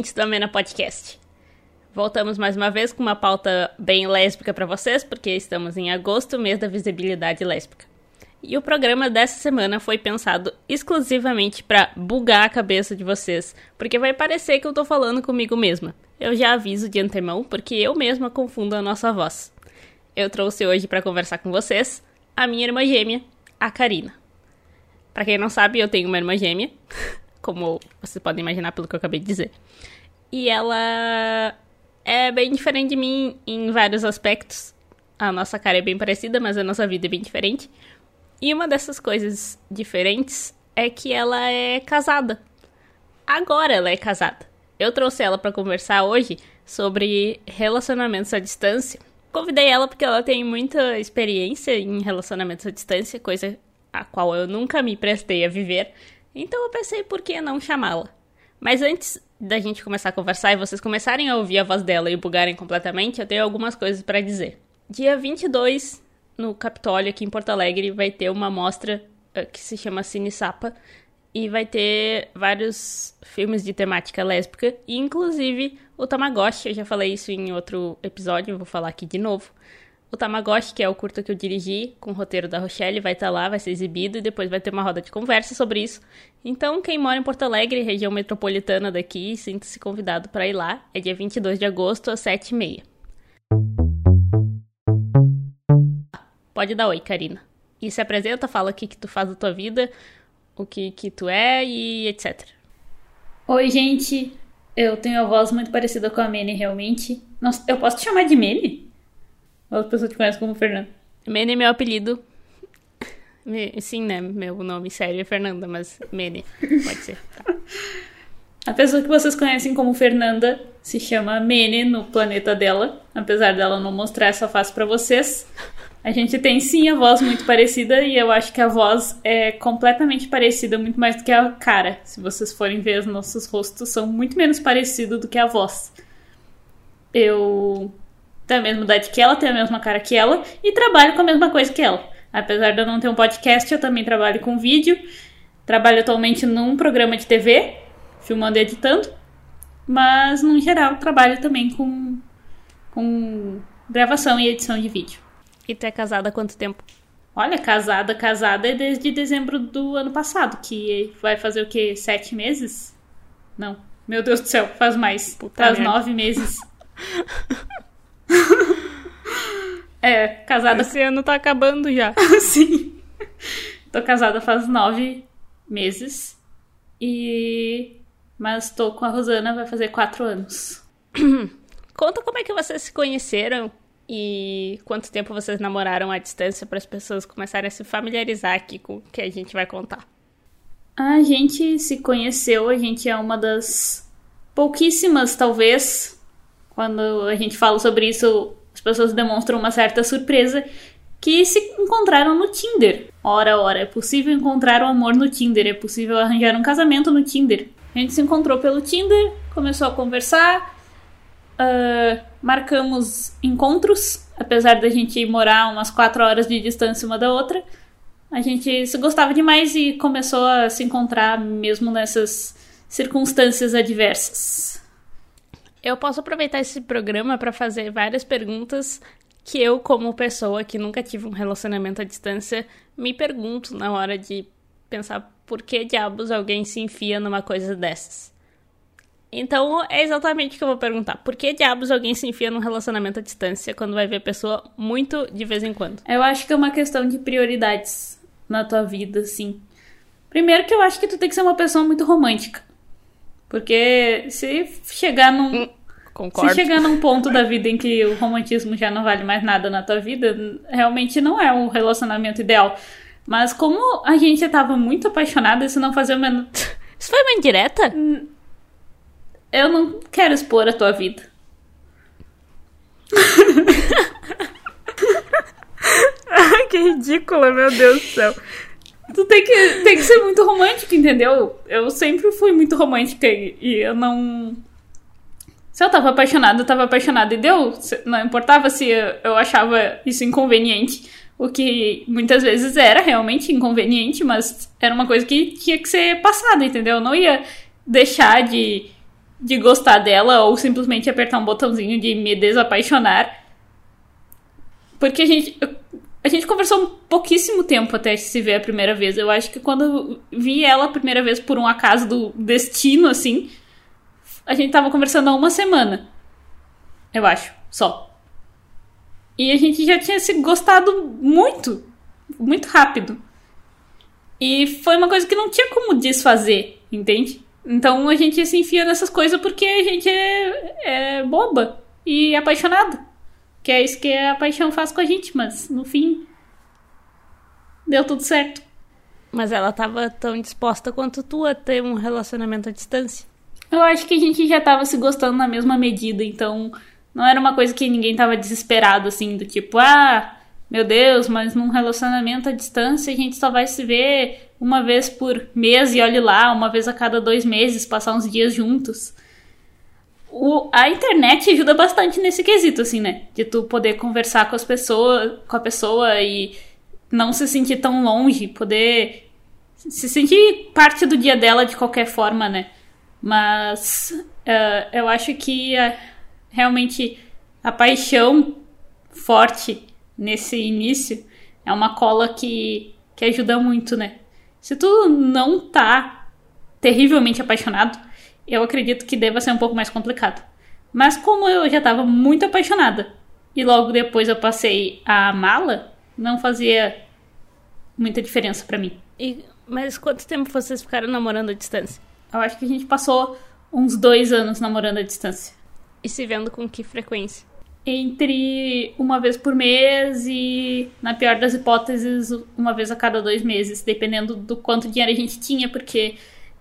Ouvintes do Amena Podcast. Voltamos mais uma vez com uma pauta bem lésbica para vocês, porque estamos em agosto, mês da visibilidade lésbica. E o programa dessa semana foi pensado exclusivamente para bugar a cabeça de vocês, porque vai parecer que eu tô falando comigo mesma. Eu já aviso de antemão, porque eu mesma confundo a nossa voz. Eu trouxe hoje para conversar com vocês a minha irmã gêmea, a Karina. Para quem não sabe, eu tenho uma irmã gêmea. como vocês podem imaginar pelo que eu acabei de dizer. E ela é bem diferente de mim em vários aspectos. A nossa cara é bem parecida, mas a nossa vida é bem diferente. E uma dessas coisas diferentes é que ela é casada. Agora ela é casada. Eu trouxe ela para conversar hoje sobre relacionamentos à distância. Convidei ela porque ela tem muita experiência em relacionamentos à distância, coisa a qual eu nunca me prestei a viver. Então eu pensei por que não chamá-la. Mas antes da gente começar a conversar e vocês começarem a ouvir a voz dela e bugarem completamente, eu tenho algumas coisas para dizer. Dia 22, no Capitólio, aqui em Porto Alegre, vai ter uma mostra uh, que se chama Cine Sapa e vai ter vários filmes de temática lésbica, inclusive o Tamagotchi, eu já falei isso em outro episódio, vou falar aqui de novo. O Tamagotchi, que é o curto que eu dirigi com o roteiro da Rochelle, vai estar tá lá, vai ser exibido e depois vai ter uma roda de conversa sobre isso. Então, quem mora em Porto Alegre, região metropolitana daqui, sinta-se convidado para ir lá. É dia 22 de agosto, às 7h30. Pode dar oi, Karina. E se apresenta, fala o que, que tu faz da tua vida, o que, que tu é e etc. Oi, gente. Eu tenho a voz muito parecida com a Mene, realmente. Nossa, eu posso te chamar de Mene? As pessoas te conhecem como Fernanda? Mene é meu apelido. Sim, né? Meu nome sério é Fernanda, mas Mene pode ser. Tá. A pessoa que vocês conhecem como Fernanda se chama Mene no planeta dela, apesar dela não mostrar essa face para vocês. A gente tem sim a voz muito parecida e eu acho que a voz é completamente parecida, muito mais do que a cara. Se vocês forem ver os nossos rostos, são muito menos parecidos do que a voz. Eu tenho a mesma idade que ela, tenho a mesma cara que ela e trabalho com a mesma coisa que ela. Apesar de eu não ter um podcast, eu também trabalho com vídeo. Trabalho atualmente num programa de TV, filmando e editando. Mas, no geral, trabalho também com, com gravação e edição de vídeo. E tu é casada há quanto tempo? Olha, casada, casada é desde dezembro do ano passado, que vai fazer o quê? Sete meses? Não. Meu Deus do céu, faz mais. Puta faz merda. nove meses. é, casada. Esse ano tá acabando já. Sim. Tô casada faz nove meses. E. Mas tô com a Rosana, vai fazer quatro anos. Conta como é que vocês se conheceram e quanto tempo vocês namoraram à distância para as pessoas começarem a se familiarizar aqui com o que a gente vai contar. A gente se conheceu, a gente é uma das pouquíssimas, talvez, quando a gente fala sobre isso, as pessoas demonstram uma certa surpresa que se encontraram no Tinder. Ora, ora, é possível encontrar o amor no Tinder, é possível arranjar um casamento no Tinder. A gente se encontrou pelo Tinder, começou a conversar, uh, marcamos encontros, apesar da gente morar umas quatro horas de distância uma da outra. A gente se gostava demais e começou a se encontrar mesmo nessas circunstâncias adversas. Eu posso aproveitar esse programa para fazer várias perguntas que eu, como pessoa que nunca tive um relacionamento à distância, me pergunto na hora de pensar por que diabos alguém se enfia numa coisa dessas. Então, é exatamente o que eu vou perguntar. Por que diabos alguém se enfia num relacionamento à distância quando vai ver a pessoa muito de vez em quando? Eu acho que é uma questão de prioridades na tua vida, sim. Primeiro que eu acho que tu tem que ser uma pessoa muito romântica. Porque se chegar num. Concordo. Se chegar num ponto da vida em que o romantismo já não vale mais nada na tua vida, realmente não é um relacionamento ideal. Mas como a gente tava muito apaixonada, isso não fazia o menor. Isso foi uma indireta? Eu não quero expor a tua vida. que ridícula, meu Deus do céu. Tu tem que, tem que ser muito romântica, entendeu? Eu sempre fui muito romântica e, e eu não. Se eu tava apaixonada, eu tava apaixonada e deu. Não importava se eu, eu achava isso inconveniente. O que muitas vezes era realmente inconveniente, mas era uma coisa que tinha que ser passada, entendeu? Eu não ia deixar de de gostar dela ou simplesmente apertar um botãozinho de me desapaixonar. Porque a gente. A gente conversou um pouquíssimo tempo até se ver a primeira vez. Eu acho que quando vi ela a primeira vez por um acaso do destino, assim, a gente tava conversando há uma semana. Eu acho, só. E a gente já tinha se gostado muito, muito rápido. E foi uma coisa que não tinha como desfazer, entende? Então a gente se enfia nessas coisas porque a gente é, é boba e apaixonada. Que é isso que a paixão faz com a gente, mas no fim deu tudo certo. Mas ela tava tão disposta quanto tu a ter um relacionamento à distância. Eu acho que a gente já tava se gostando na mesma medida, então não era uma coisa que ninguém tava desesperado assim, do tipo, ah, meu Deus, mas num relacionamento à distância a gente só vai se ver uma vez por mês e olhe lá, uma vez a cada dois meses, passar uns dias juntos o, a internet ajuda bastante nesse quesito, assim, né? De tu poder conversar com as pessoas, com a pessoa e não se sentir tão longe, poder se sentir parte do dia dela de qualquer forma, né? Mas uh, eu acho que uh, realmente a paixão forte nesse início é uma cola que, que ajuda muito, né? Se tu não tá terrivelmente apaixonado, eu acredito que deva ser um pouco mais complicado. Mas como eu já estava muito apaixonada e logo depois eu passei a amá-la, não fazia muita diferença para mim. E, mas quanto tempo vocês ficaram namorando à distância? Eu acho que a gente passou uns dois anos namorando à distância. E se vendo com que frequência? Entre uma vez por mês e, na pior das hipóteses, uma vez a cada dois meses, dependendo do quanto dinheiro a gente tinha, porque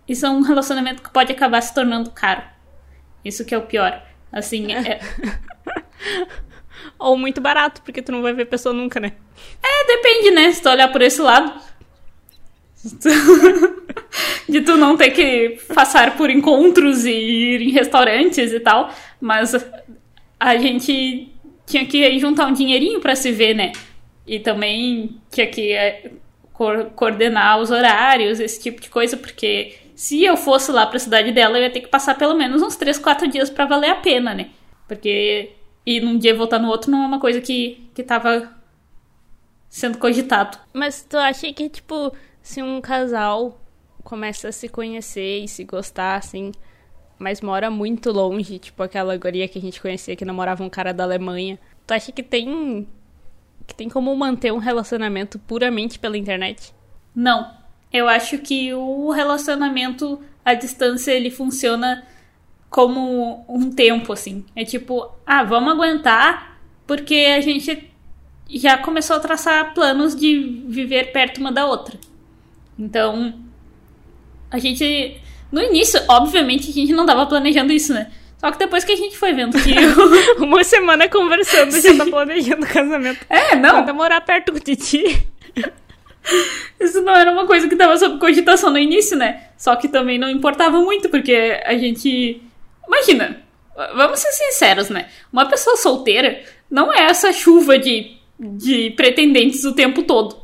isso é um relacionamento que pode acabar se tornando caro. Isso que é o pior. Assim, é... Ou muito barato, porque tu não vai ver pessoa nunca, né? É, depende, né? Se tu olhar por esse lado. de tu não ter que passar por encontros e ir em restaurantes e tal. Mas a gente tinha que juntar um dinheirinho para se ver, né? E também tinha que é, coordenar os horários, esse tipo de coisa, porque se eu fosse lá para a cidade dela, eu ia ter que passar pelo menos uns 3, 4 dias para valer a pena, né? Porque ir num dia e voltar no outro não é uma coisa que, que tava sendo cogitado. Mas tu acha que, tipo, se um casal começa a se conhecer e se gostar, assim, mas mora muito longe, tipo aquela guria que a gente conhecia que namorava um cara da Alemanha, tu acha que tem que tem como manter um relacionamento puramente pela internet? Não. Eu acho que o relacionamento à distância ele funciona como um tempo assim. É tipo, ah, vamos aguentar porque a gente já começou a traçar planos de viver perto uma da outra. Então, a gente no início, obviamente, a gente não tava planejando isso, né? Só que depois que a gente foi vendo que. Uma semana conversando, já tá planejando o casamento. É, não. Vai morar perto de ti. Isso não era uma coisa que tava sob cogitação no início, né? Só que também não importava muito, porque a gente. Imagina, vamos ser sinceros, né? Uma pessoa solteira não é essa chuva de, de pretendentes o tempo todo.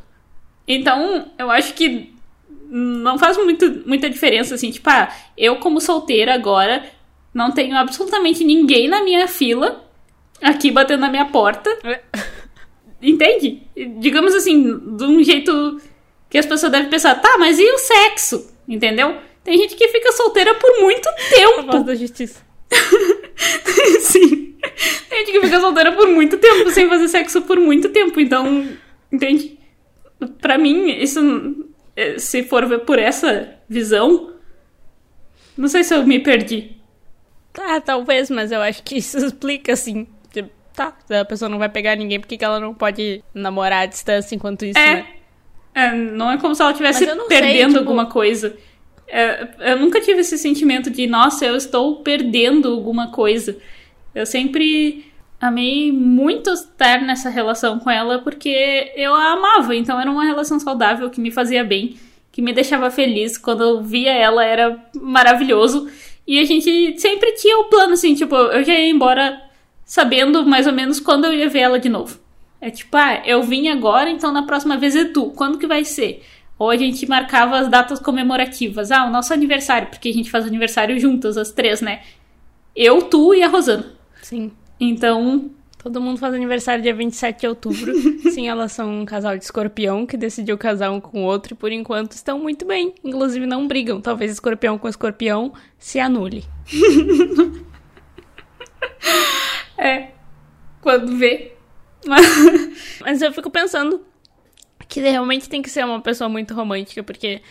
Então, eu acho que não faz muito, muita diferença, assim, tipo, ah, eu como solteira agora não tenho absolutamente ninguém na minha fila aqui batendo na minha porta. É. Entende? Digamos assim, de um jeito que as pessoas devem pensar, tá, mas e o sexo? Entendeu? Tem gente que fica solteira por muito tempo. A voz da justiça. Sim. Tem gente que fica solteira por muito tempo, sem fazer sexo por muito tempo. Então, entende? Pra mim, isso, eh, se for ver por essa visão, não sei se eu me perdi. Ah, talvez, mas eu acho que isso explica, assim, tá, a pessoa não vai pegar ninguém, porque ela não pode namorar à distância enquanto isso, é. né? É, não é como se ela estivesse perdendo sei, tipo... alguma coisa. É, eu nunca tive esse sentimento de, nossa, eu estou perdendo alguma coisa. Eu sempre amei muito estar nessa relação com ela porque eu a amava, então era uma relação saudável que me fazia bem, que me deixava feliz. Quando eu via ela era maravilhoso. E a gente sempre tinha o plano assim, tipo, eu já ia embora sabendo mais ou menos quando eu ia ver ela de novo. É tipo, ah, eu vim agora, então na próxima vez é tu. Quando que vai ser? Ou a gente marcava as datas comemorativas. Ah, o nosso aniversário, porque a gente faz aniversário juntas, as três, né? Eu, tu e a Rosana. Sim. Então, Todo mundo faz aniversário dia 27 de outubro. Sim, elas são um casal de escorpião que decidiu casar um com o outro e por enquanto estão muito bem. Inclusive não brigam. Talvez escorpião com escorpião se anule. é. Quando vê. Mas, Mas eu fico pensando que realmente tem que ser uma pessoa muito romântica, porque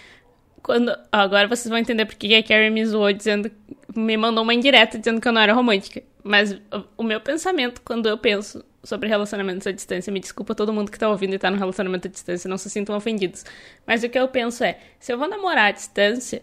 quando. Agora vocês vão entender porque que a Carrie me zoou dizendo. Me mandou uma indireta dizendo que eu não era romântica. Mas o- meu pensamento, quando eu penso sobre relacionamentos à distância, me desculpa todo mundo que tá ouvindo e tá no relacionamento à distância, não se sintam ofendidos. Mas o que eu penso é, se eu vou namorar à distância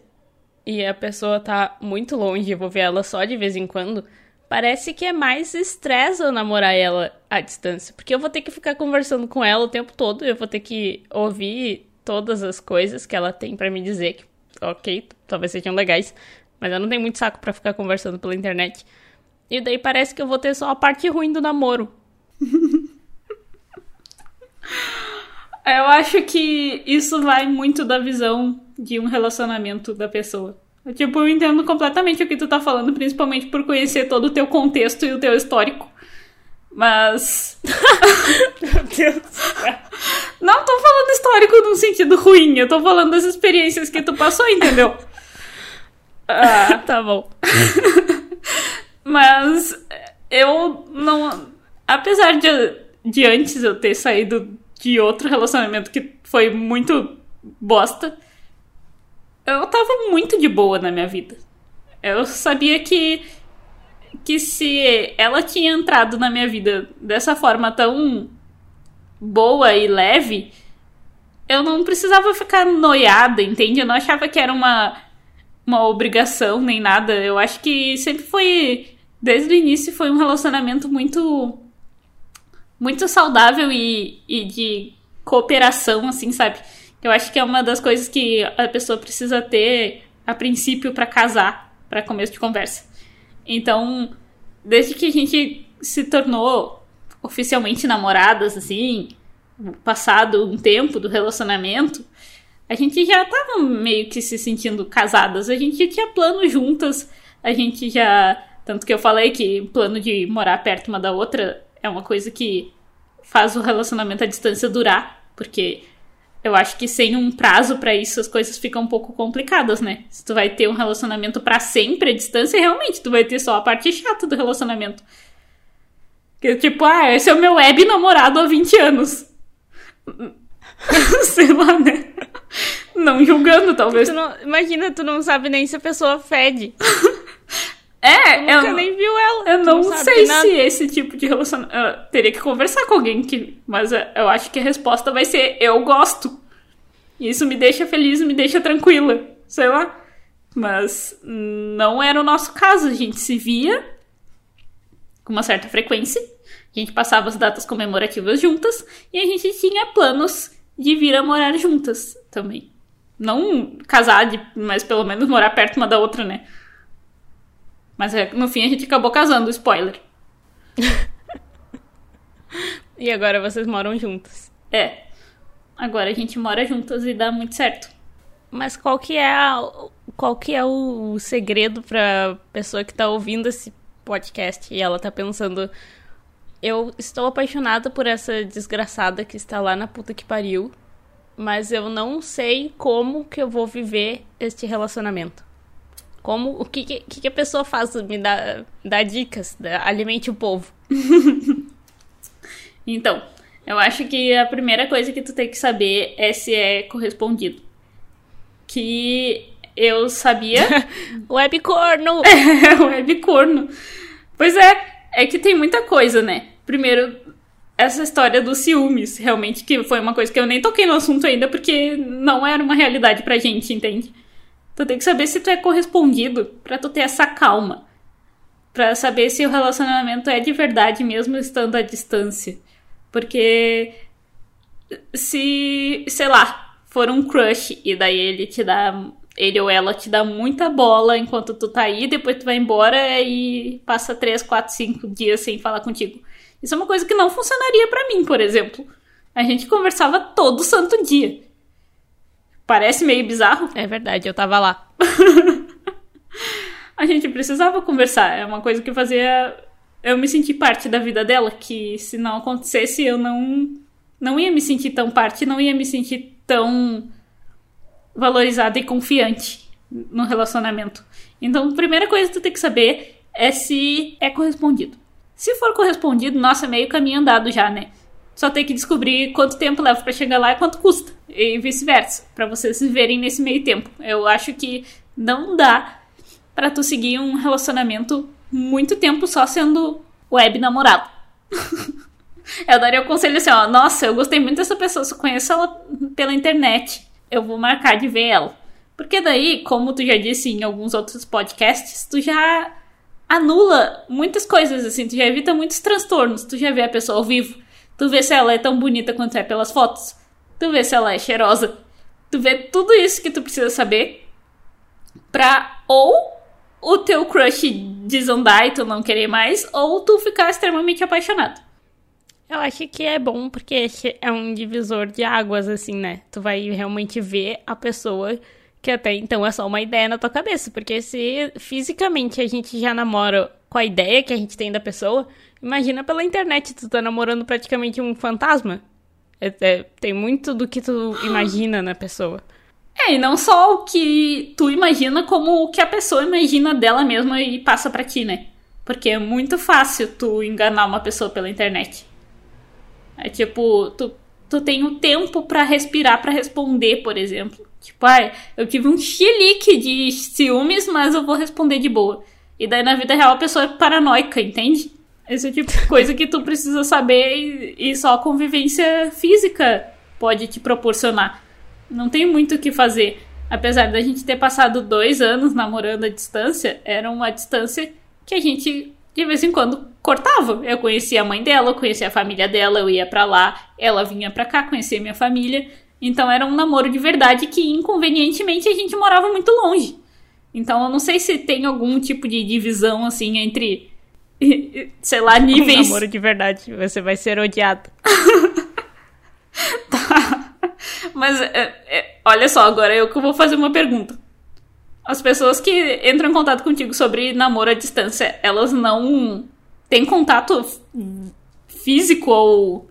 e a pessoa tá muito longe e vou ver ela só de vez em quando, parece que é mais estresse eu namorar ela à distância. Porque eu vou ter que ficar conversando com ela o tempo todo, eu vou ter que ouvir todas as coisas que ela tem pra me dizer, que, ok, talvez sejam legais, mas eu não tenho muito saco pra ficar conversando pela internet. E daí parece que eu vou ter só a parte ruim do namoro. eu acho que isso vai muito da visão de um relacionamento da pessoa. Tipo, eu entendo completamente o que tu tá falando, principalmente por conhecer todo o teu contexto e o teu histórico. Mas. Meu Deus do céu. Não tô falando histórico num sentido ruim, eu tô falando das experiências que tu passou, entendeu? Ah, Tá bom. Mas eu não. Apesar de, de antes eu ter saído de outro relacionamento que foi muito bosta, eu tava muito de boa na minha vida. Eu sabia que. Que se ela tinha entrado na minha vida dessa forma tão boa e leve, eu não precisava ficar noiada, entende? Eu não achava que era uma, uma obrigação nem nada. Eu acho que sempre foi, desde o início, foi um relacionamento muito muito saudável e, e de cooperação, assim, sabe? Eu acho que é uma das coisas que a pessoa precisa ter a princípio para casar, para começo de conversa. Então, desde que a gente se tornou oficialmente namoradas, assim, passado um tempo do relacionamento, a gente já tava meio que se sentindo casadas. A gente tinha plano juntas, a gente já. Tanto que eu falei que plano de morar perto uma da outra é uma coisa que faz o relacionamento à distância durar, porque eu acho que sem um prazo pra isso as coisas ficam um pouco complicadas, né? Se tu vai ter um relacionamento pra sempre à distância, realmente tu vai ter só a parte chata do relacionamento. Que tipo, ah, esse é o meu web namorado há 20 anos. Sei lá, né? Não julgando, talvez. Tu não- imagina, tu não sabe nem se a pessoa fede. É, Tu nunca eu, nem viu ela. eu não, sabe sei se esse tipo de relacionamento. eu teria que conversar com alguém que. Mas eu- acho que a resposta vai ser eu gosto. Isso me deixa feliz, me deixa tranquila. Sei lá. Mas não era o nosso caso. A gente se via com uma certa frequência. A gente passava as datas comemorativas juntas. E a gente tinha planos de vir a morar juntas também. Não casar, de- mas pelo menos morar perto uma da outra, né? Mas é, no fim a gente acabou casando, spoiler. E agora vocês moram juntas. É. Agora a gente mora juntas e dá muito certo. Mas qual que é a, qual que é o segredo pra pessoa que tá ouvindo esse podcast e ela tá pensando eu estou apaixonada por essa desgraçada que está lá na puta que pariu, mas eu não sei como que eu vou viver este relacionamento. Como o que que, que a pessoa faz? Me dá, dá dicas, dá- alimente o povo. Então, eu acho que a primeira coisa que tu tem que saber é se é correspondido. Que eu sabia. Web corno. é web corno. Pois é, é que tem muita coisa, né? Primeiro, essa história dos ciúmes, realmente, que foi uma coisa que eu nem toquei no assunto ainda, porque não era uma realidade pra gente, entende? Tu tem que saber se tu é correspondido pra tu ter essa calma. Pra saber se o relacionamento é de verdade mesmo estando à distância. Porque se, sei lá, for um crush e daí ele te dá. Ele ou ela te dá muita bola enquanto tu tá aí, depois tu vai embora e passa 3, 4, 5 dias sem falar contigo. Isso é uma coisa que não funcionaria pra mim, por exemplo. A gente conversava todo santo dia. Parece meio bizarro, É verdade, eu tava lá. a gente precisava conversar. É uma coisa que fazia eu me sentir parte da vida dela, que se não acontecesse eu não não ia me sentir tão parte, não ia me sentir tão valorizada e confiante no relacionamento. Então, a primeira coisa que tu tem que saber é se é correspondido. Se for correspondido, nossa, meio caminho andado já, né? Só tem que descobrir quanto tempo leva para chegar lá e quanto custa. E vice-versa, para vocês se verem nesse meio tempo. Eu acho que não dá para tu seguir um relacionamento muito tempo só sendo web namorado. eu daria o conselho assim, ó, nossa, eu gostei muito dessa pessoa, só conheço ela pela internet. Eu vou marcar de ver ela. Porque daí, como tu já disse em alguns outros podcasts, tu já anula muitas coisas, assim, tu já evita muitos transtornos. Tu já vê a pessoa ao vivo, tu vê se ela é tão bonita quanto é pelas fotos, tu vê se ela é cheirosa, tu vê tudo isso que tu precisa saber pra ou o teu crush desandar e tu não querer mais, ou tu ficar extremamente apaixonado. Eu acho que é bom porque é um divisor de águas, assim, né? Tu vai realmente ver a pessoa que até então é só uma ideia na tua cabeça. Porque se fisicamente a gente já namora com a ideia que a gente tem da pessoa, imagina pela internet, tu tá namorando praticamente um fantasma. É, é, tem muito do que tu imagina na pessoa. É, e não só o que tu imagina, como o que a pessoa imagina dela mesma e passa para ti, né? Porque é muito fácil tu enganar uma pessoa pela internet. É tipo, tu, tu tem o tempo para respirar para responder, por exemplo. Tipo, ai, eu tive um chilique de ciúmes, mas eu vou responder de boa. E daí na vida real a pessoa é paranoica, entende? Esse é tipo de coisa que tu precisa saber e, e só a convivência física pode te proporcionar. Não tem muito o que fazer. Apesar da gente ter passado dois anos namorando à distância, era uma distância que a gente de vez em quando cortava. Eu conhecia a mãe dela, eu conhecia a família dela, eu ia para lá, ela vinha para cá, conhecia minha família. Então era um namoro de verdade que inconvenientemente a gente morava muito longe. Então eu não sei se tem algum tipo de divisão assim entre sei lá, níveis. Um namoro de verdade, você vai ser odiado. tá. Mas, é, é, olha só, agora eu que vou fazer uma pergunta. As pessoas que entram em contato contigo sobre namoro à distância, elas não têm contato físico ou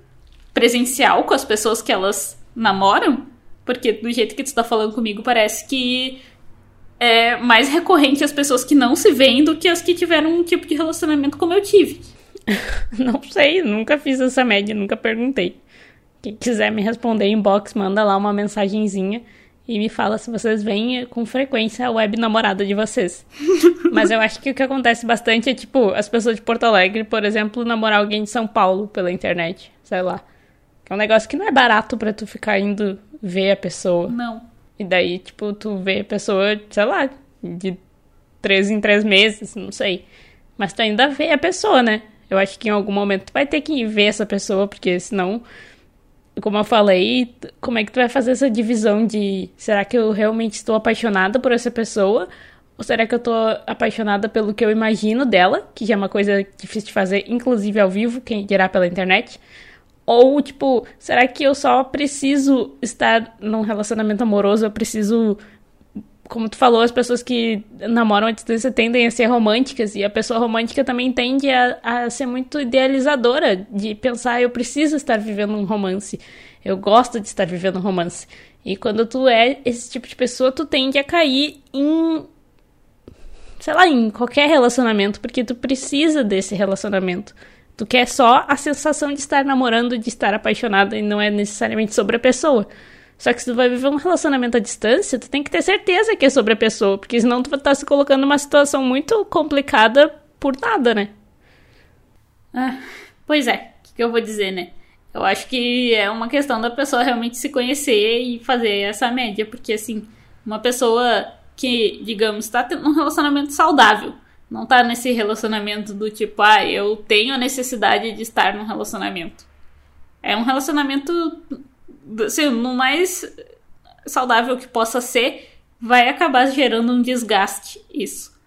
presencial com as pessoas que elas namoram? Porque do jeito que tu tá falando comigo, parece que é mais recorrente as pessoas que não se veem do que as que tiveram um tipo de relacionamento como eu tive. não sei, nunca fiz essa média, nunca perguntei. Quem quiser me responder em inbox, manda lá uma mensagenzinha e me fala se vocês veem com frequência a web namorada de vocês. Mas eu acho que o que acontece bastante é, tipo, as pessoas de Porto Alegre, por exemplo, namorar alguém de São Paulo pela internet, sei lá. É um negócio que não é barato para tu ficar indo ver a pessoa. Não. E daí, tipo, tu vê a pessoa, sei lá, de três em três meses, não sei. Mas tu ainda vê a pessoa, né? Eu acho que em algum momento tu vai ter que ver essa pessoa, porque senão como eu falei, como é que tu vai fazer essa divisão de será que eu realmente estou apaixonada por essa pessoa? Ou será que eu estou apaixonada pelo que eu imagino dela, que já é uma coisa difícil de fazer, inclusive ao vivo, quem dirá pela internet? Ou, tipo, será que eu só preciso estar num relacionamento amoroso, eu preciso como tu falou, as pessoas que namoram à distância tendem a ser românticas e a pessoa romântica também tende a, a ser muito idealizadora, de pensar, eu preciso estar vivendo um romance, eu gosto de estar vivendo um romance. E quando tu é esse tipo de pessoa, tu tende a cair em. sei lá, em qualquer relacionamento, porque tu precisa desse relacionamento. Tu quer só a sensação de estar namorando, de estar apaixonada e não é necessariamente sobre a pessoa. Só que se tu vai viver um relacionamento à distância, tu tem que ter certeza que é sobre a pessoa, porque senão tu vai estar tá se colocando numa situação muito complicada por nada, né? Ah, pois é, o que eu vou dizer, né? Eu acho que é uma questão da pessoa realmente se conhecer e fazer essa média, porque assim, uma pessoa que, digamos, está tendo um relacionamento saudável, não tá nesse relacionamento do tipo, ah, eu tenho a necessidade de estar num relacionamento. É um relacionamento assim, no mais saudável que possa ser, vai acabar gerando um desgaste isso.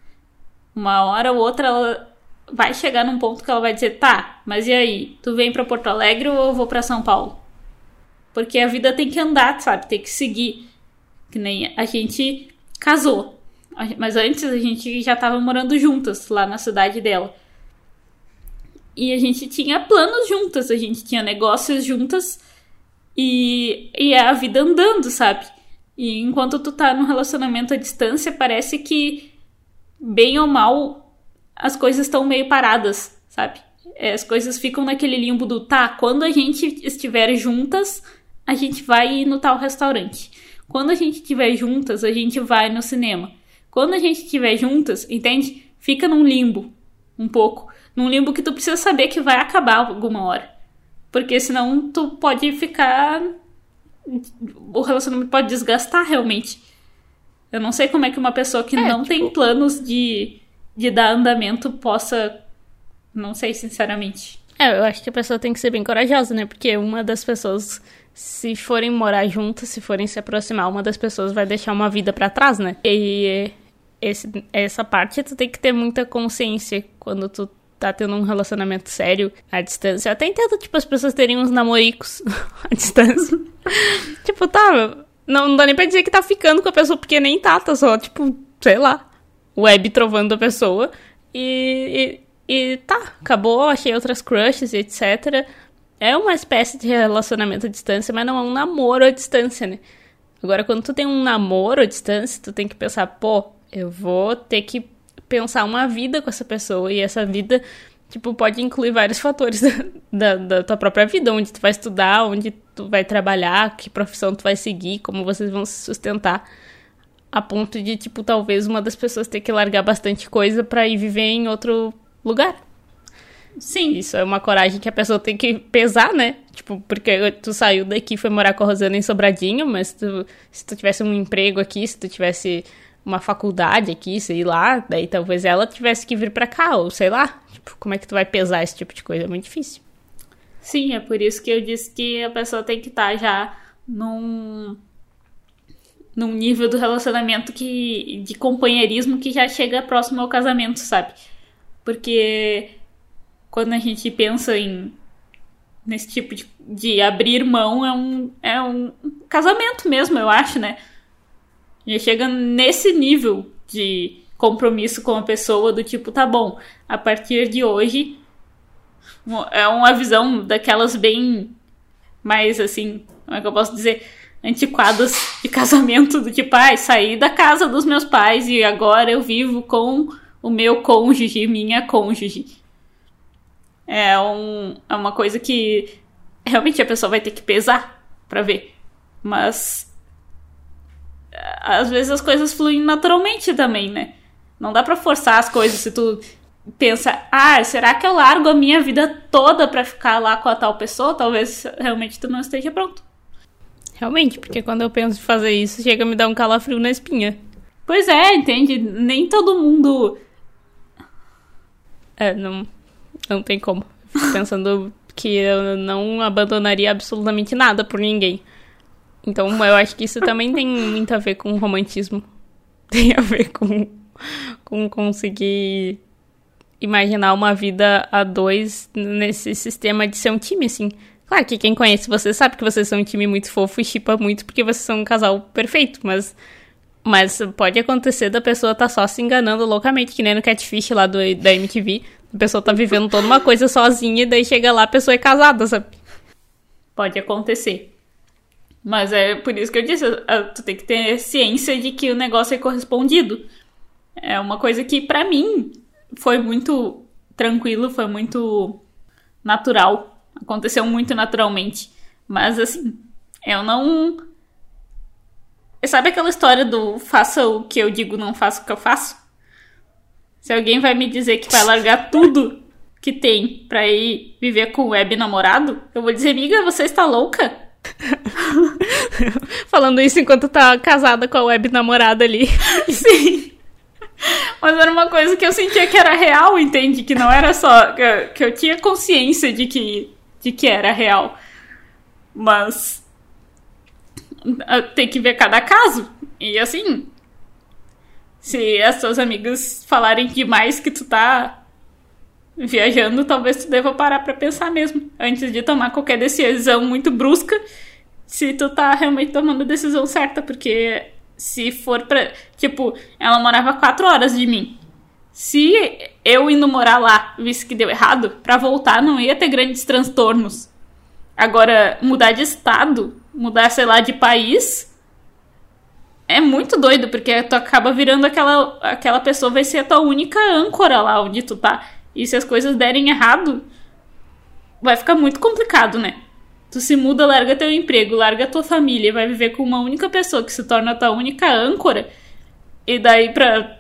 Uma hora ou outra ela vai chegar num ponto que ela vai dizer: "Tá, mas e aí? Tu vem para Porto Alegre ou eu vou para São Paulo?" Porque a vida tem que andar, sabe? Tem que seguir. Que nem a gente casou. Mas antes a gente já tava morando juntas lá na cidade dela. E a gente tinha planos juntas, a gente tinha negócios juntas e, e é a vida andando, sabe? E enquanto tu tá num relacionamento à distância, parece que, bem ou mal, as coisas estão meio paradas, sabe? É, as coisas ficam naquele limbo do tá, quando a gente estiver juntas, a gente vai no tal restaurante. Quando a gente estiver juntas, a gente vai no cinema. Quando a gente estiver juntas, entende? Fica num limbo, um pouco. Num limbo que tu precisa saber que vai acabar alguma hora. Porque senão tu pode ficar. O relacionamento pode desgastar realmente. Eu não sei como é que uma pessoa que é, não tipo... tem planos de, de dar andamento possa. Não sei, sinceramente. É, eu acho que a pessoa tem que ser bem corajosa, né? Porque uma das pessoas, se forem morar juntas, se forem se aproximar, uma das pessoas vai deixar uma vida para trás, né? E esse, essa parte tu tem que ter muita consciência quando tu tá tendo um relacionamento sério à distância. Eu até entendo, tipo, as pessoas terem uns namoricos à distância. tipo, tá, não, não dá nem pra dizer que tá ficando com a pessoa, porque nem tá, tá só, tipo, sei lá, web trovando a pessoa. E, e, e tá, acabou, achei outras crushes e etc. É uma espécie de relacionamento à distância, mas não é um namoro à distância, né? Agora, quando tu tem um namoro à distância, tu tem que pensar, pô, eu vou ter que pensar uma vida com essa pessoa e essa vida tipo pode incluir vários fatores da, da, tua própria vida onde tu vai estudar onde tu vai trabalhar que profissão tu vai seguir como vocês vão se sustentar a ponto de tipo talvez uma das pessoas ter que largar bastante coisa para ir viver em outro lugar. Sim. Isso é uma coragem que a pessoa tem que pesar né? Tipo porque tu saiu daqui foi morar com a Rosana em Sobradinho mas tu, se tu tivesse um emprego aqui se tu tivesse uma faculdade aqui, sei lá, daí talvez ela tivesse que vir para cá, ou sei lá. Tipo, como é que tu vai pesar esse tipo de coisa? É muito difícil. Sim, é por isso que eu disse que a pessoa tem que estar tá já num num nível do relacionamento que de companheirismo que já chega próximo ao casamento, sabe? Porque quando a gente pensa em nesse tipo de, de abrir mão é um é um casamento mesmo, eu acho, né? Já chega nesse nível de compromisso com a pessoa do tipo, tá bom, a partir de hoje é uma visão daquelas bem mais assim, como é que eu posso dizer, antiquadas de casamento do tipo, ai, ah, saí da casa dos meus pais e agora eu vivo com o meu cônjuge, minha cônjuge. É, um, é uma coisa que realmente a pessoa vai ter que pesar para ver. Mas às vezes as coisas fluem naturalmente também, né? Não dá para forçar as coisas se tu pensa, ah, será que eu largo a minha vida toda para ficar lá com a tal pessoa? Talvez realmente tu não esteja pronto. Realmente, porque quando eu penso em fazer isso, chega a me dar um calafrio na espinha. Pois é, entende? Nem todo mundo. É, não, não tem como. Pensando que eu não abandonaria absolutamente nada por ninguém. Então eu acho que isso também tem muito a ver com romantismo. Tem a ver com, com conseguir imaginar uma vida a dois nesse sistema de ser um time, assim. Claro que quem conhece você sabe que vocês são um time muito fofo e chipa muito porque vocês são um casal perfeito, mas. Mas pode acontecer da pessoa tá só se enganando loucamente, que nem no Catfish lá do, da MTV. A pessoa tá vivendo toda uma coisa sozinha e daí chega lá a pessoa é casada, sabe? Pode acontecer. Mas é por isso que eu disse, tu tem que ter ciência de que o negócio é correspondido. É uma coisa que para mim foi muito tranquilo, foi muito natural, aconteceu muito naturalmente. Mas assim, eu não Sabe aquela história do faça o que eu digo, não faça o que eu faço? Se alguém vai me dizer que vai largar tudo que tem pra ir viver com o web namorado, eu vou dizer, amiga, você está louca? Falando isso enquanto tá casada com a web namorada ali. Sim. Mas era uma coisa que eu sentia que era real, entende? Que não era só. Que eu, tinha consciência de que, de que era real. Mas. Tem que ver cada caso. E assim. Se as suas amigas falarem demais que tu tá viajando, talvez tu deva parar para pensar mesmo, antes de tomar qualquer decisão muito brusca, se tu tá realmente tomando a decisão certa, porque Se for pra. Tipo, ela morava quatro horas de mim. Se eu indo morar lá visse que deu errado, pra voltar não ia ter grandes transtornos. Agora, mudar de estado, mudar, sei lá, de país, é muito doido, porque tu acaba virando aquela, aquela pessoa, vai ser a tua única âncora lá onde tu tá. E se as coisas derem errado, vai ficar muito complicado, né? Tu se muda, larga teu emprego, larga tua família, vai viver com uma única pessoa que se torna tua única âncora. E daí pra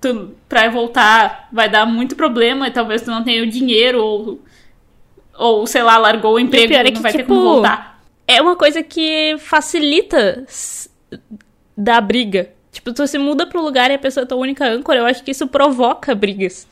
tu, pra voltar vai dar muito problema e talvez tu não tenha o dinheiro ou, ou sei lá, largou o emprego e é que, não vai tipo, ter como voltar. É uma coisa que facilita da briga. Tipo, tu se muda pro lugar e a pessoa é tua única âncora, eu acho que isso provoca brigas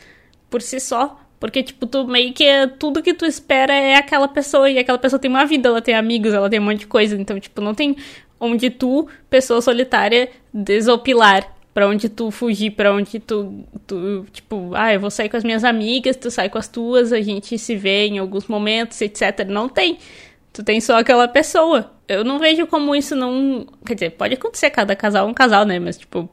por si só. Porque, tipo, tu meio que tudo que tu espera é aquela pessoa. E aquela pessoa tem uma vida, ela tem amigos, ela tem um monte de coisa. Então, tipo, não tem onde tu, pessoa solitária, desopilar para onde tu fugir, para onde tu, tu, tipo, ah, eu vou sair com as minhas amigas, tu sai com as tuas, a gente se vê em alguns momentos, etc. Não tem. Tu tem só aquela pessoa. Eu não vejo como isso não. Quer dizer, pode acontecer, cada casal é um casal, né? Mas, tipo,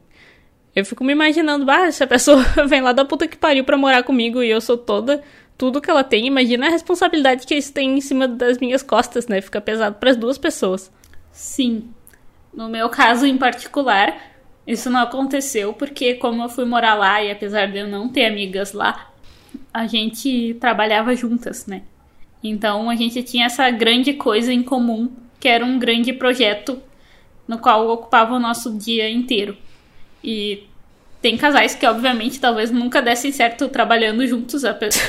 eu fico me imaginando, ah, se a pessoa vem lá da puta que pariu pra morar comigo e eu sou toda. Tudo que ela tem, imagina a responsabilidade que isso tem em cima das minhas costas, né? Fica pesado para as duas pessoas. Sim. No meu caso em particular, isso não aconteceu porque, como eu fui morar lá e apesar de eu não ter amigas lá, a gente trabalhava juntas, né? Então a gente tinha essa grande coisa em comum, que era um grande projeto no qual ocupava o nosso dia inteiro. E tem casais que, obviamente, talvez nunca dessem certo trabalhando juntos.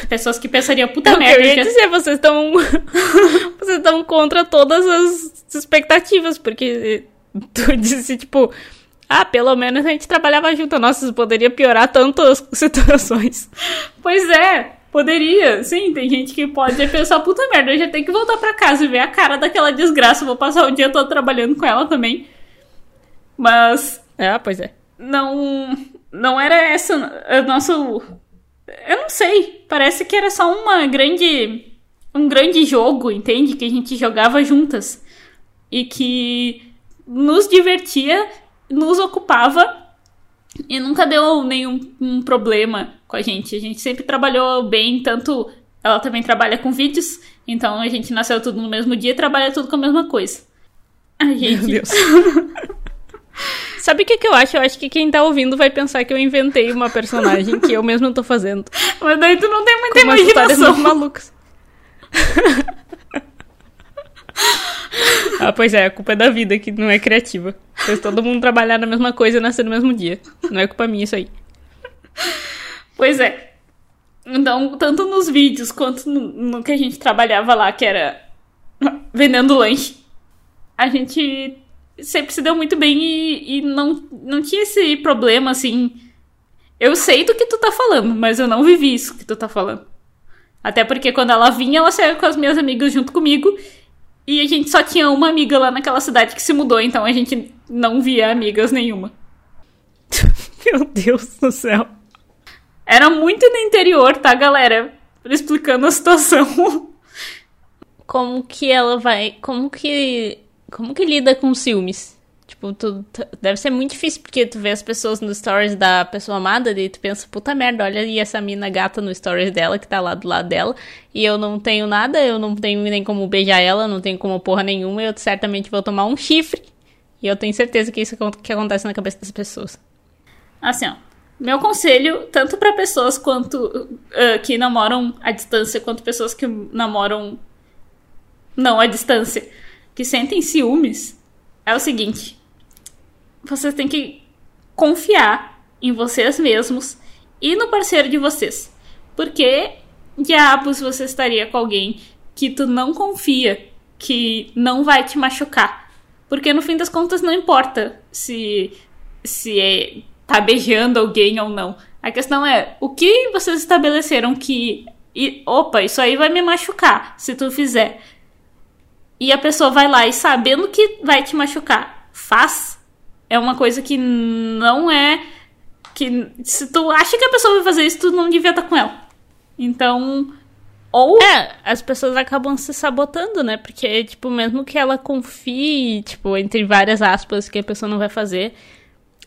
Pessoas que pensariam, puta não, merda. Eu ia dizer, vocês estão. vocês estão contra todas as expectativas, porque tu disse, tipo, ah, pelo menos a gente trabalhava junto. Nossa, isso poderia piorar tantas situações. Pois é, poderia. Sim, tem gente que pode pensar, puta merda, eu já tenho que voltar para casa e ver a cara daquela desgraça. Vou passar o dia todo trabalhando com ela também. Mas. É, pois é. Não. Não era essa. O nosso. Eu não sei. Parece que era só uma grande. Um grande jogo, entende? Que a gente jogava juntas. E que nos divertia nos ocupava e nunca deu nenhum um problema com a gente. A gente sempre trabalhou bem, tanto ela também trabalha com vídeos, então a gente nasceu tudo no mesmo dia e trabalha tudo com a mesma coisa. A gente... Meu Deus. Sabe o que, que eu acho? Eu acho que quem tá ouvindo vai pensar que eu inventei uma personagem que eu mesmo tô fazendo. Mas daí tu não tem muita com imaginação. Umas malucas. ah, pois é, a culpa é da vida que não é criativa. Fez todo mundo trabalhar na mesma coisa e nascer no mesmo dia. Não é culpa minha isso aí. Pois é. Então, tanto nos vídeos quanto no, no que a gente trabalhava lá, que era vendendo lanche, a gente sempre se deu muito bem e, e, não, não tinha esse problema assim. Eu sei do que tu tá falando, mas eu não vivi isso que tu tá falando. Até porque quando ela vinha, ela saía com as minhas amigas junto comigo e a gente só tinha uma amiga lá naquela cidade que se mudou, então a gente não via amigas nenhuma. Meu Deus do céu. Era muito no interior, tá, galera? Explicando a situação. Como que ela vai. Como que. Como que lida com ciúmes? Tipo, tu, tu, deve ser muito difícil, porque tu vê as pessoas nos stories da pessoa amada e tu pensa, puta merda, olha aí essa mina gata no stories dela, que tá lá do lado dela, e eu não tenho nada, eu não tenho nem como beijar ela, não tenho como porra nenhuma, eu certamente vou tomar um chifre. E eu tenho certeza que isso é que acontece na cabeça das pessoas. Assim, ó. Meu conselho, tanto para pessoas quanto uh, que namoram à distância, quanto pessoas que namoram não à distância, que sentem ciúmes, é o seguinte: vocês têm que confiar em vocês mesmos e no parceiro de vocês. Porque diabos você estaria com alguém que tu não confia, que não vai te machucar. Porque no fim das contas não importa se se é, tá beijando alguém ou não. A questão é o que vocês estabeleceram que e, opa, isso aí vai me machucar se tu fizer. E a pessoa vai lá e sabendo que vai te machucar, faz é uma coisa que não é. que Se tu acha que a pessoa vai fazer isso, tu não devia estar com ela. Então, Ou. É, as pessoas acabam se sabotando, né? Porque, tipo, mesmo que ela confie, tipo, entre várias aspas, que a pessoa não vai fazer,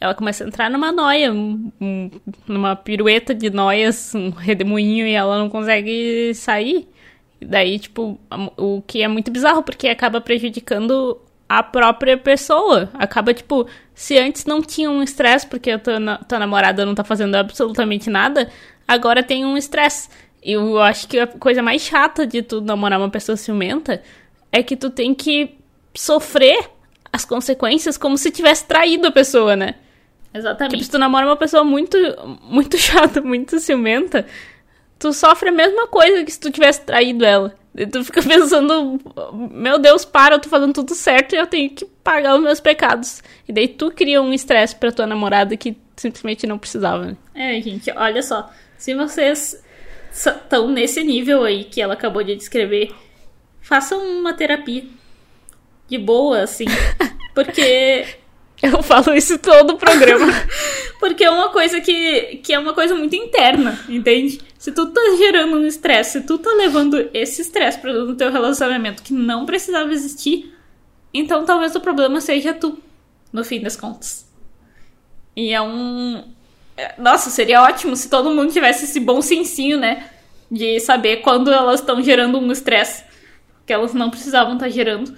ela começa a entrar numa noia, um, numa pirueta de noias, um redemoinho, e ela não consegue sair. Daí, tipo, o que é muito bizarro, porque acaba prejudicando a própria pessoa. Acaba, tipo, se antes não tinha um estresse, porque a tua, tua namorada não tá fazendo absolutamente nada, agora tem um estresse. Eu acho que a coisa mais chata de tu namorar uma pessoa ciumenta é que tu tem que sofrer as consequências como se tivesse traído a pessoa, né? Exatamente. Tipo, se tu namora uma pessoa muito, muito chata, muito ciumenta, tu sofre a mesma coisa que se tu tivesse traído ela. E tu fica pensando, meu Deus, para, eu tô fazendo tudo certo e eu tenho que pagar os meus pecados. E daí tu cria um estresse pra tua namorada que simplesmente não precisava. Né? É, gente, olha só. Se vocês estão nesse nível aí que ela acabou de descrever, façam uma terapia. De boa, assim. Porque. Eu falo isso todo o programa. Porque é uma coisa que, que é uma coisa muito interna, entende? Se tu tá gerando um estresse, se tu tá levando esse estresse para no teu relacionamento que não precisava existir, então talvez o problema seja tu, no fim das contas. E é um. É, nossa, seria ótimo se todo mundo tivesse esse bom sensinho, né? De saber quando elas estão gerando um estresse que elas não precisavam estar tá gerando.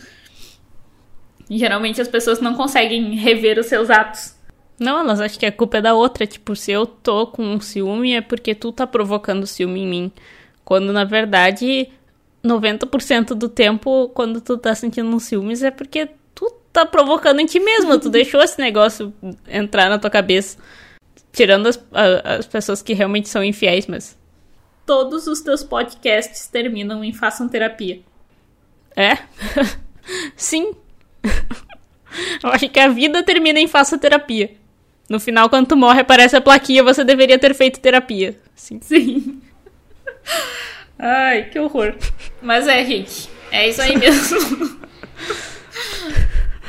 Geralmente as pessoas não conseguem rever os seus atos. Não, elas acham que a culpa é da outra. Tipo, se eu tô com um ciúme é porque tu tá provocando ciúme em mim. Quando na verdade, 90% do tempo, quando tu tá sentindo um ciúmes, é porque tu tá provocando em ti mesmo. tu deixou esse negócio entrar na tua cabeça. Tirando as, as pessoas que realmente são infiéis, mas. Todos os teus podcasts terminam em façam terapia. É? Sim. Eu acho que a vida termina em faça terapia. No final, quando tu morre, aparece a plaquinha, você deveria ter feito terapia. Sim. Sim. Ai, que horror. Mas é, gente. É isso aí mesmo.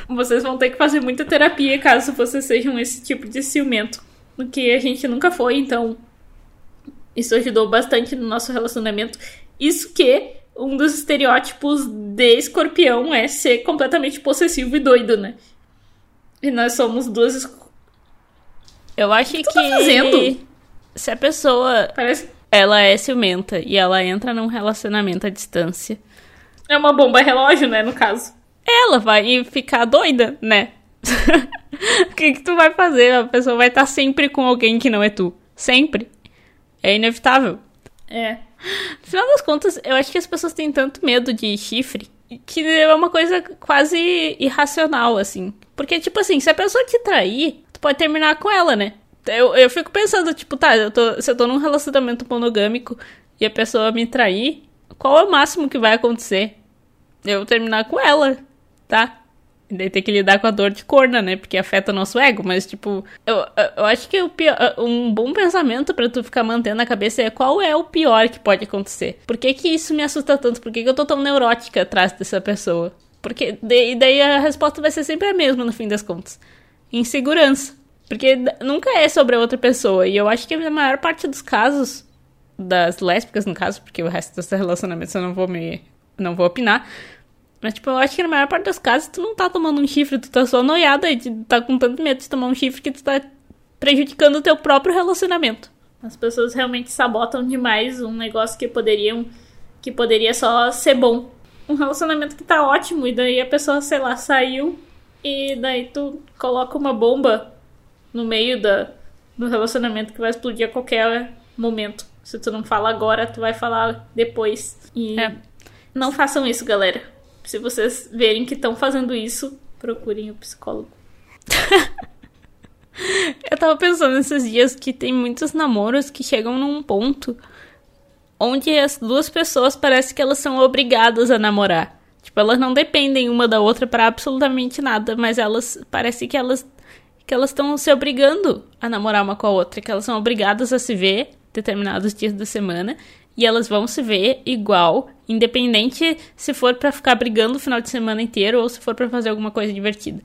vocês vão ter que fazer muita terapia caso vocês sejam esse tipo de ciumento. O que a gente nunca foi, então. Isso ajudou bastante no nosso relacionamento. Isso que um dos estereótipos de escorpião é ser completamente possessivo e doido, né? E nós somos duas. Eu acho que. que... Tá fazendo? Se a pessoa. Parece. Ela é ciumenta e ela entra num relacionamento à distância. É uma bomba relógio, né, no caso. Ela vai ficar doida, né? o que, que tu vai fazer? A pessoa vai estar sempre com alguém que não é tu. Sempre. É inevitável. É. No final das contas, eu acho que as pessoas têm tanto medo de chifre que é uma coisa quase irracional, assim. Porque, tipo assim, se a pessoa te trair, tu pode terminar com ela, né? Eu, eu fico pensando, tipo, tá, eu tô, se eu tô num relacionamento monogâmico e a pessoa me trair, qual é o máximo que vai acontecer? Eu terminar com ela, tá? E daí ter que lidar com a dor de corna, né? Porque afeta o nosso ego. Mas, tipo, eu, eu acho que o pior, um bom pensamento para tu ficar mantendo na cabeça é qual é o pior que pode acontecer. Por que, que isso me assusta tanto? Por que, que eu tô tão neurótica atrás dessa pessoa? Porque e daí a resposta vai ser sempre a mesma no fim das contas. Insegurança. Porque nunca é sobre a outra pessoa. E eu acho que na maior parte dos casos, das lésbicas, no caso, porque o resto dos relacionamentos eu não vou me. não vou opinar mas, tipo, eu acho que na maior parte das casos tu não tá tomando um chifre, tu tá só noiada e tá com tanto medo de tomar um chifre que tu tá prejudicando o teu próprio relacionamento. As pessoas realmente sabotam demais um negócio que poderiam. que poderia só ser bom. Um relacionamento que tá ótimo, e daí a pessoa, sei lá, saiu e daí tu coloca uma bomba no meio da, do relacionamento que vai explodir a qualquer momento. Se tu não fala agora, tu vai falar depois. E é. não façam isso, galera. Se vocês verem que estão fazendo isso, procurem o psicólogo. Eu tava pensando nesses dias que tem muitos namoros que chegam num ponto onde as duas pessoas parece que elas são obrigadas a namorar. Tipo, elas não dependem uma da outra para absolutamente nada, mas elas parece que elas que elas estão se obrigando a namorar uma com a outra, que elas são obrigadas a se ver determinados dias da semana e elas vão se ver igual, independente se for para ficar brigando o final de semana inteiro ou se for para fazer alguma coisa divertida.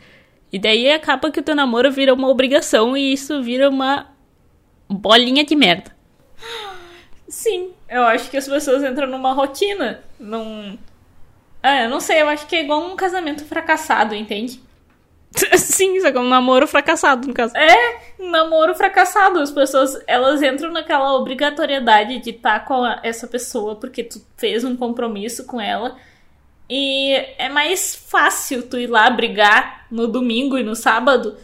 E daí acaba que o teu namoro vira uma obrigação e isso vira uma bolinha de merda. Sim, Eu acho que as pessoas entram numa rotina, num. Ah, eu não sei, eu acho que é igual um casamento fracassado, entende? Sim, isso é como um namoro fracassado, no caso. É, namoro fracassado. As pessoas, elas entram naquela obrigatoriedade de estar com a- essa pessoa porque tu fez um compromisso com ela. E é mais fácil tu ir lá brigar no domingo e no sábado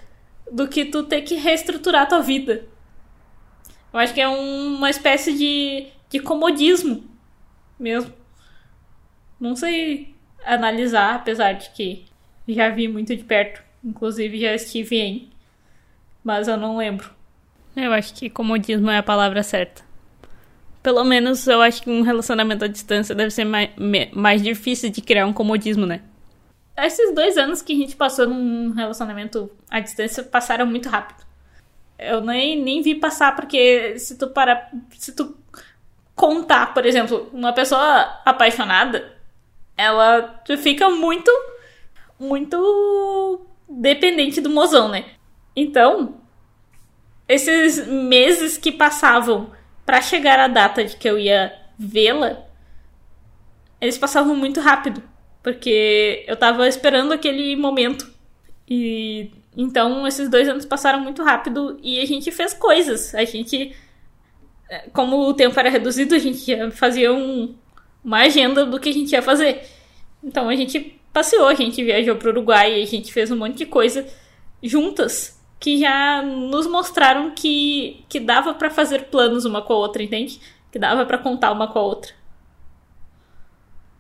do que tu ter que reestruturar tua vida. Eu acho que é um- uma espécie de, de comodismo mesmo. Não sei analisar, apesar de que já vi muito de perto. Inclusive já estive em. Mas eu não lembro. Eu acho que comodismo é a palavra certa. Pelo menos eu acho que um relacionamento à distância deve ser mais, mais difícil de criar um comodismo, né? Esses dois anos que a gente passou num relacionamento à distância passaram muito rápido. Eu nem, nem vi passar, porque se tu parar. Se tu contar, por exemplo, uma pessoa apaixonada, ela fica muito. Muito dependente do mozão, né? Então, esses meses que passavam pra chegar a data de que eu ia vê-la, eles passavam muito rápido, porque eu tava esperando aquele momento. E então esses dois anos passaram muito rápido e a gente fez coisas. A gente, eh, como o tempo era reduzido, a gente ia- fazia um- uma agenda do que a gente ia fazer. Então a gente passeou, a gente viajou pro Uruguai, a gente fez um monte de coisa juntas que já nos mostraram que, que dava pra fazer planos uma com a outra, entende? Que dava pra contar uma com a outra.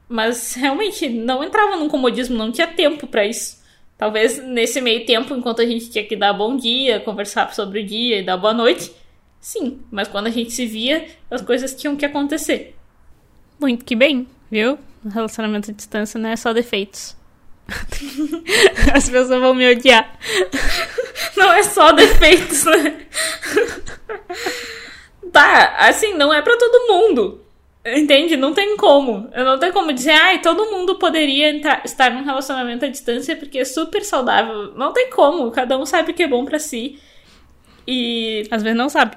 Mas realmente não entrava num comodismo, não tinha tempo pra isso. Talvez nesse meio tempo, enquanto a gente tinha que dar bom dia, conversar sobre o dia e dar boa noite, sim. Mas quando a gente se via, as coisas tinham que acontecer. Muito que bem, viu? Relacionamento à distância não é só defeitos. As pessoas vão me odiar. Não é só defeitos, né? tá, assim, não é pra todo mundo. Entende? Não tem como. Eu não tenho como dizer, ai, todo mundo poderia entrar, estar num relacionamento à distância porque é super saudável. Não tem como. Cada um sabe o que é bom pra si. E Às vezes não sabe.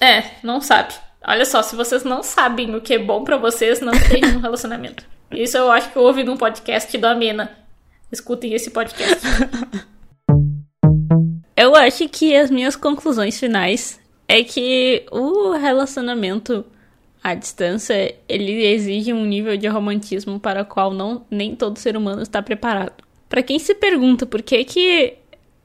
É, não sabe. Olha só, se vocês não sabem o que é bom pra vocês, não estejam no relacionamento. Isso eu acho que eu ouvi num podcast do Amena. Escutem esse podcast. Eu acho que as minhas conclusões finais é que o relacionamento à distância, ele exige um nível de romantismo para o qual não, nem todo ser humano está preparado. Para quem se pergunta por que que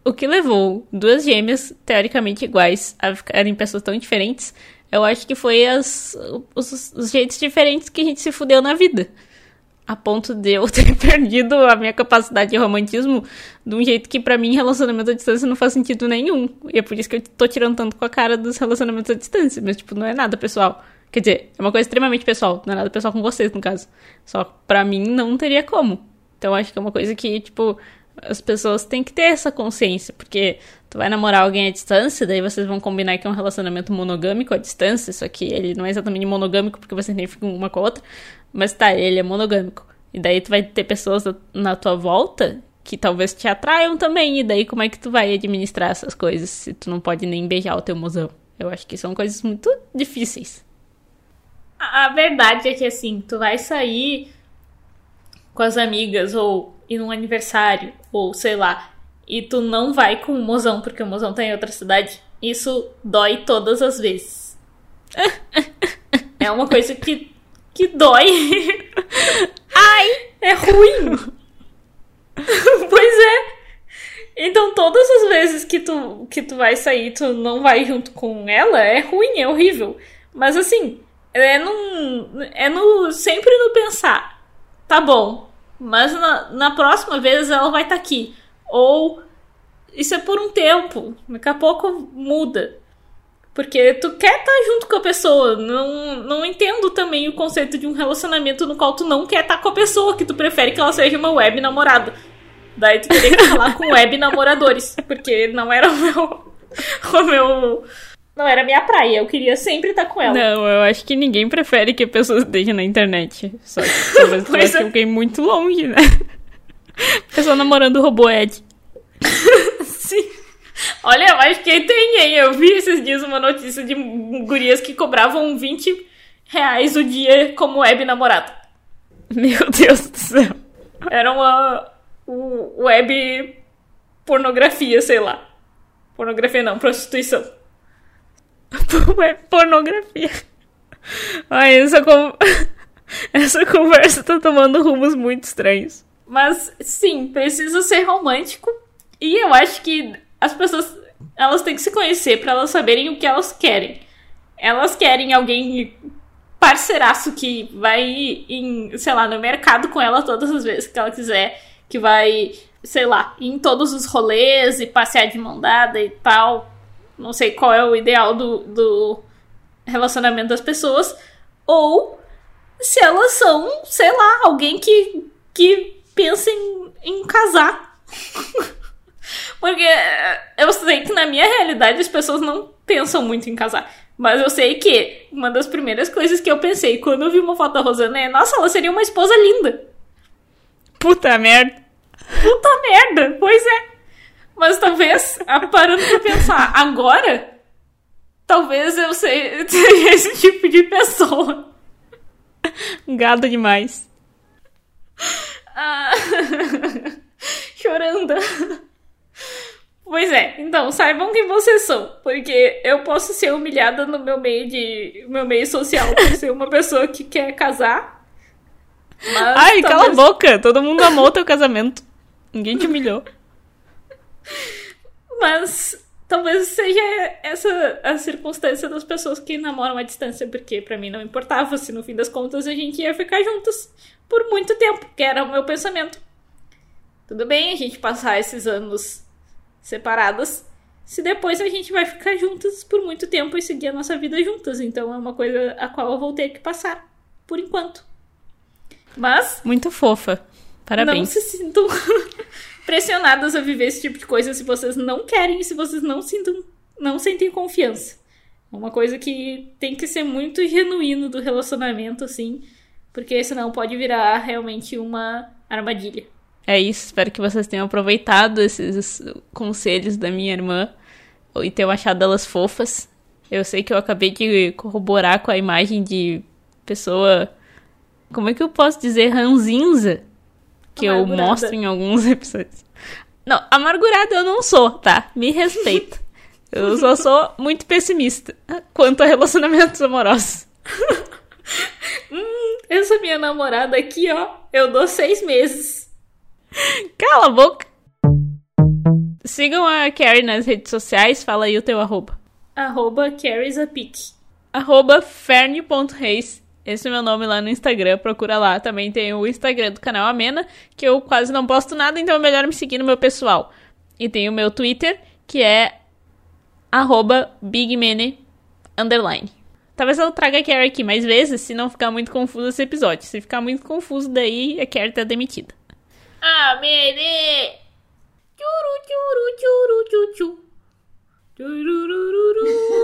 o que levou duas gêmeas teoricamente iguais a ficarem pessoas tão diferentes, eu acho que foi as, os, os jeitos diferentes que a gente se fudeu na vida. A ponto de eu ter perdido a minha capacidade de romantismo de um jeito que pra mim relacionamento à distância não faz sentido nenhum. E é por isso que eu tô tirando tanto com a cara dos relacionamentos à distância. Mas, tipo, não é nada pessoal. Quer dizer, é uma coisa extremamente pessoal. Não é nada pessoal com vocês, no caso. Só pra mim não teria como. Então acho que é uma coisa que, tipo, as pessoas têm que ter essa consciência. Porque tu vai namorar alguém à distância, daí vocês vão combinar que é um relacionamento monogâmico à distância. Só que ele não é exatamente monogâmico porque vocês nem ficam uma com a outra. Mas tá, ele é monogâmico. E daí tu vai ter pessoas na tua volta que talvez te atraiam também. E daí como é que tu vai administrar essas coisas se tu não pode nem beijar o teu mozão? Eu acho que são coisas muito difíceis. A verdade é que assim, tu vai sair com as amigas ou num aniversário, ou sei lá, e tu não vai com o mozão porque o mozão tá em outra cidade. Isso dói todas as vezes. é uma coisa que, que dói. Ai, é ruim. pois é. Então, todas as vezes que tu, que tu vai sair, tu não vai junto com ela, é ruim, é horrível. Mas assim, é, num, é no, sempre no pensar, tá bom, mas na, na próxima vez ela vai estar aqui. Ou isso é por um tempo, daqui a pouco muda. Porque tu quer estar junto com a pessoa. Não, não entendo também o conceito de um relacionamento no qual tu não quer estar com a pessoa, que tu prefere que ela seja uma web namorada. Daí tu teria que falar com web namoradores. Porque não era o meu. O meu. Não era minha praia. Eu queria sempre estar com ela. Não, eu acho que ninguém prefere que a pessoa esteja na internet. Só que talvez tu ache fiquei muito longe, né? Pessoa namorando o robô Ed. Sim. Olha, eu acho que tem, hein? Eu vi esses dias uma notícia de gurias que cobravam 20, reais o dia como web namorada. Meu Deus do céu. Era uma web pornografia, sei lá. Pornografia não, prostituição. Web pornografia. Ai, essa, con... essa conversa tá tomando rumos muito estranhos. Mas sim, precisa ser romântico. E eu acho que as pessoas elas têm que se conhecer para elas saberem o que elas querem. Elas querem alguém parceiraço que vai em, sei lá, no mercado com ela todas as vezes que ela quiser, que vai, sei lá, em todos os rolês e passear de mão dada e tal. Não sei qual é o ideal do, do relacionamento das pessoas. Ou se elas são, sei lá, alguém que, que pensa em, em casar. Porque eu sei que na minha realidade as pessoas não pensam muito em casar. Mas eu sei que uma das primeiras coisas que eu pensei quando eu vi uma foto da Rosana é: nossa, ela seria uma esposa linda. Puta merda. Puta merda, pois é. Mas talvez, parando pra pensar, agora, talvez eu seja esse tipo de pessoa. Gado demais. Ah, chorando. Pois é, então saibam quem vocês são, porque eu posso ser humilhada no meu meio de meu meio social por ser uma pessoa que quer casar. Ai, talvez... cala a boca! Todo mundo amou teu casamento. Ninguém te humilhou. Mas talvez seja essa a circunstância das pessoas que namoram à distância, porque para mim não importava se no fim das contas a gente ia ficar juntas por muito tempo, que era o meu pensamento. Tudo bem a gente passar esses anos separadas, se depois a gente vai ficar juntas por muito tempo e seguir a nossa vida juntas. Então é uma coisa a qual eu vou ter que passar, por enquanto. Mas. Muito fofa. Parabéns. Não se sintam pressionadas a viver esse tipo de coisa se vocês não querem e se vocês não sintam, não sentem confiança. É uma coisa que tem que ser muito genuíno do relacionamento, assim, porque senão pode virar realmente uma armadilha. É isso, espero que vocês tenham aproveitado esses conselhos da minha irmã e tenham achado elas fofas. Eu sei que eu acabei de corroborar com a imagem de pessoa. Como é que eu posso dizer? Ranzinza. Que amargurada. eu mostro em alguns episódios. Não, amargurada eu não sou, tá? Me respeita. Eu só sou muito pessimista quanto a relacionamentos amorosos. hum, essa minha namorada aqui, ó, eu dou seis meses. Cala a boca! Sigam a Carrie nas redes sociais, fala aí o teu arroba. Arroba carriesapic. Arroba ferne.reis. Esse é meu nome lá no Instagram, procura lá. Também tem o Instagram do canal Amena, que eu quase não posto nada, então é melhor me seguir no meu pessoal. E tem o meu Twitter, que é arroba underline. Talvez eu traga a Carrie aqui mais vezes, se não ficar muito confuso esse episódio. Se ficar muito confuso, daí a Carrie tá demitida. Amene! Churu, churu, churu, chuchu. Churururururu.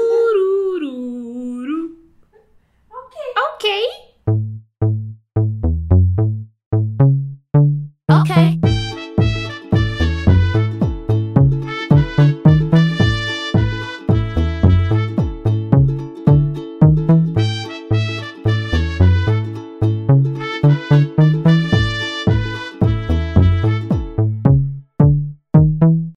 Okay. Okay.